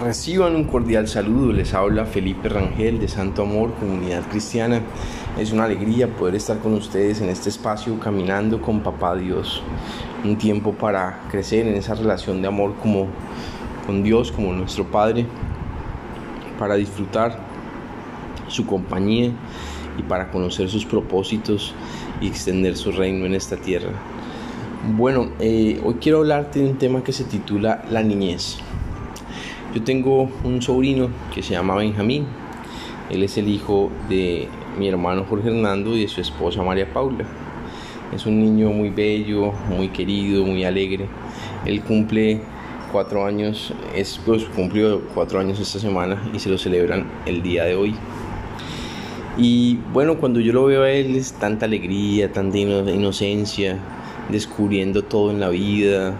reciban un cordial saludo. Les habla Felipe Rangel de Santo Amor, Comunidad Cristiana. Es una alegría poder estar con ustedes en este espacio caminando con Papá Dios. Un tiempo para crecer en esa relación de amor como con Dios, como nuestro Padre, para disfrutar su compañía y para conocer sus propósitos y extender su reino en esta tierra. Bueno, eh, hoy quiero hablarte de un tema que se titula La niñez. Yo tengo un sobrino que se llama Benjamín. Él es el hijo de mi hermano Jorge Hernando y de su esposa María Paula. Es un niño muy bello, muy querido, muy alegre. Él cumple cuatro años, es, pues, cumplió cuatro años esta semana y se lo celebran el día de hoy. Y bueno, cuando yo lo veo a él es tanta alegría, tanta inocencia, descubriendo todo en la vida,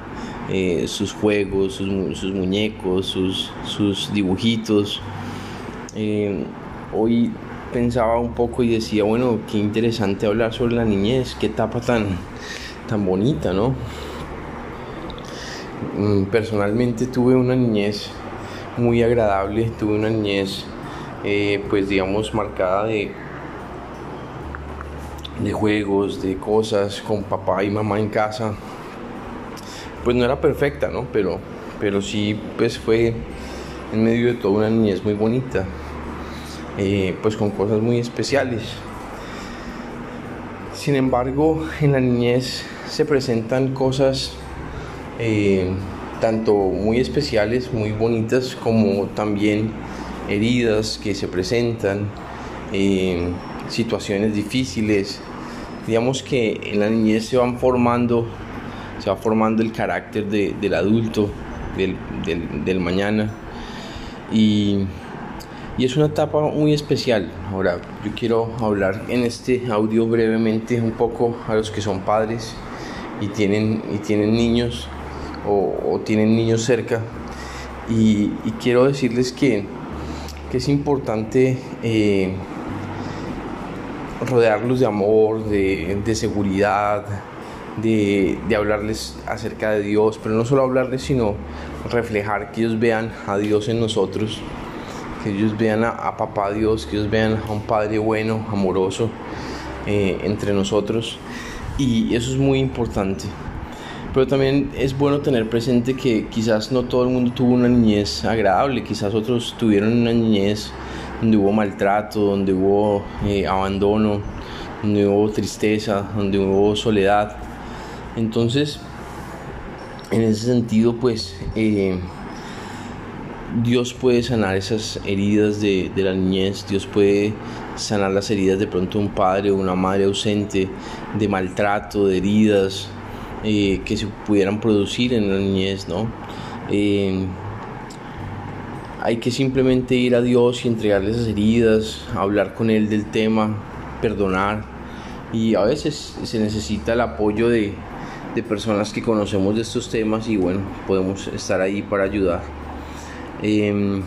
eh, sus juegos, sus, muñecos, sus, dibujitos. Eh, hoy pensaba un poco y decía, bueno, qué interesante hablar sobre la niñez, qué etapa tan, tan bonita, ¿no? Mm, personalmente tuve una niñez muy agradable, tuve una niñez, eh, pues digamos, marcada de, de juegos, de cosas con papá y mamá en casa, pues no era perfecta, ¿no? Pero, pero sí, pues fue en medio de toda una niñez muy bonita, eh, pues con cosas muy especiales. Sin embargo, en la niñez se presentan cosas eh, tanto muy especiales, muy bonitas, como también heridas que se presentan, eh, situaciones difíciles. Digamos que en la niñez se van formando se va formando el carácter del adulto, del, mañana. Y, es una etapa muy especial. Ahora, yo quiero hablar en este audio brevemente un poco a los que son padres y tienen, y tienen niños o, tienen niños cerca. Y, quiero decirles que, es importante eh, rodearlos de amor, de, de seguridad, de, hablarles acerca de Dios, pero no solo hablarles, sino reflejar que ellos vean a Dios en nosotros, que ellos vean a, Papá Dios, que ellos vean a un Padre bueno, amoroso eh, entre nosotros. Y eso es muy importante. Pero también es bueno tener presente que quizás no todo el mundo tuvo una niñez agradable, quizás otros tuvieron una niñez donde hubo maltrato, donde hubo eh, abandono, donde hubo tristeza, donde hubo soledad. Entonces, en ese sentido, pues eh, Dios puede sanar esas heridas de, la niñez, Dios puede sanar las heridas de pronto de un padre o una madre ausente, de maltrato, de heridas eh, que se pudieran producir en la niñez, ¿no? Eh, hay que simplemente ir a Dios y entregarle esas heridas, hablar con Él del tema, perdonar. Y a veces se necesita el apoyo de, de personas que conocemos de estos temas y bueno, podemos estar ahí para ayudar. Em,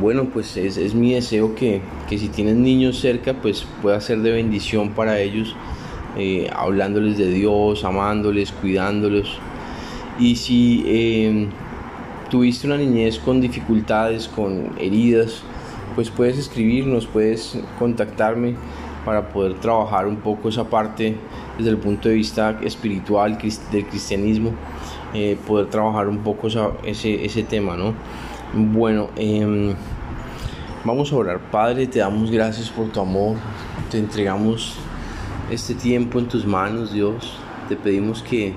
bueno, pues es, mi deseo que, si tienes niños cerca, pues pueda ser de bendición para ellos, eh, hablándoles de Dios, amándoles, cuidándolos. Y si em, tuviste una niñez con dificultades, con heridas, pues puedes escribirnos, puedes contactarme para poder trabajar un poco esa parte desde el punto de vista espiritual del cristianismo, eh, poder trabajar un poco ese, tema, ¿no? Bueno, em, vamos a orar. Padre, te damos gracias por tu amor, te entregamos este tiempo en tus manos, Dios. Te pedimos que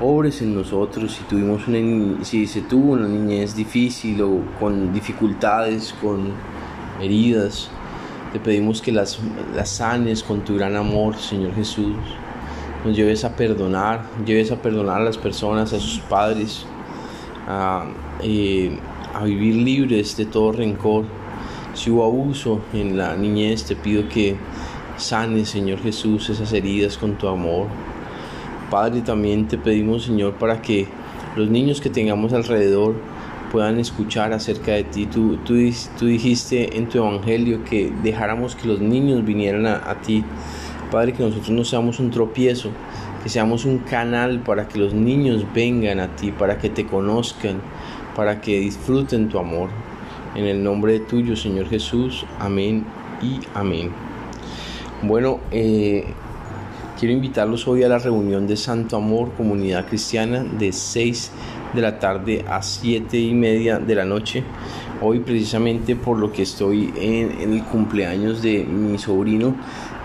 obres en nosotros si tuvimos una si se tuvo una niñez difícil o con dificultades, con heridas. Te pedimos que las, las sanes con tu gran amor, Señor Jesús. Nos lleves a perdonar, lleves a perdonar a las personas, a sus padres, a, eh, a vivir libres de todo rencor. Si hubo abuso en la niñez, te pido que sanes, Señor Jesús, esas heridas con tu amor. Padre, también te pedimos, Señor, para que los niños que tengamos alrededor puedan escuchar acerca de ti. Tú, tú, tú dijiste en tu evangelio que dejáramos que los niños vinieran a, ti. Padre, que nosotros no seamos un tropiezo, que seamos un canal para que los niños vengan a ti, para que te conozcan, para que disfruten tu amor. En el nombre tuyo, Señor Jesús. Amén y amén. Bueno, eh, quiero invitarlos hoy a la reunión de Santo Amor, Comunidad Cristiana, de 6 de la tarde a 7 y media de la noche. Hoy precisamente por lo que estoy en, el cumpleaños de mi sobrino,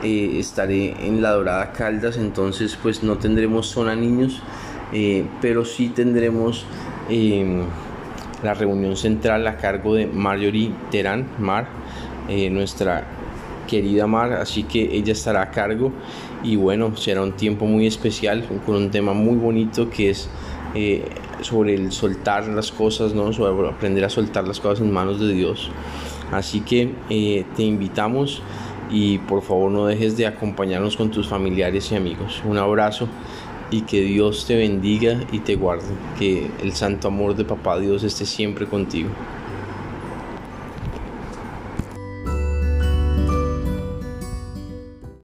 eh, estaré en la Dorada Caldas, entonces pues no tendremos zona niños, eh, pero sí tendremos em, la reunión central a cargo de Marjorie Terán, Mar, eh, nuestra querida Mar, así que ella estará a cargo y bueno, será un tiempo muy especial con un tema muy bonito que es sobre el soltar las cosas, ¿no? sobre aprender a soltar las cosas en manos de Dios. Así que eh, te invitamos y por favor no dejes de acompañarnos con tus familiares y amigos. Un abrazo y que Dios te bendiga y te guarde. Que el santo amor de Papá Dios esté siempre contigo.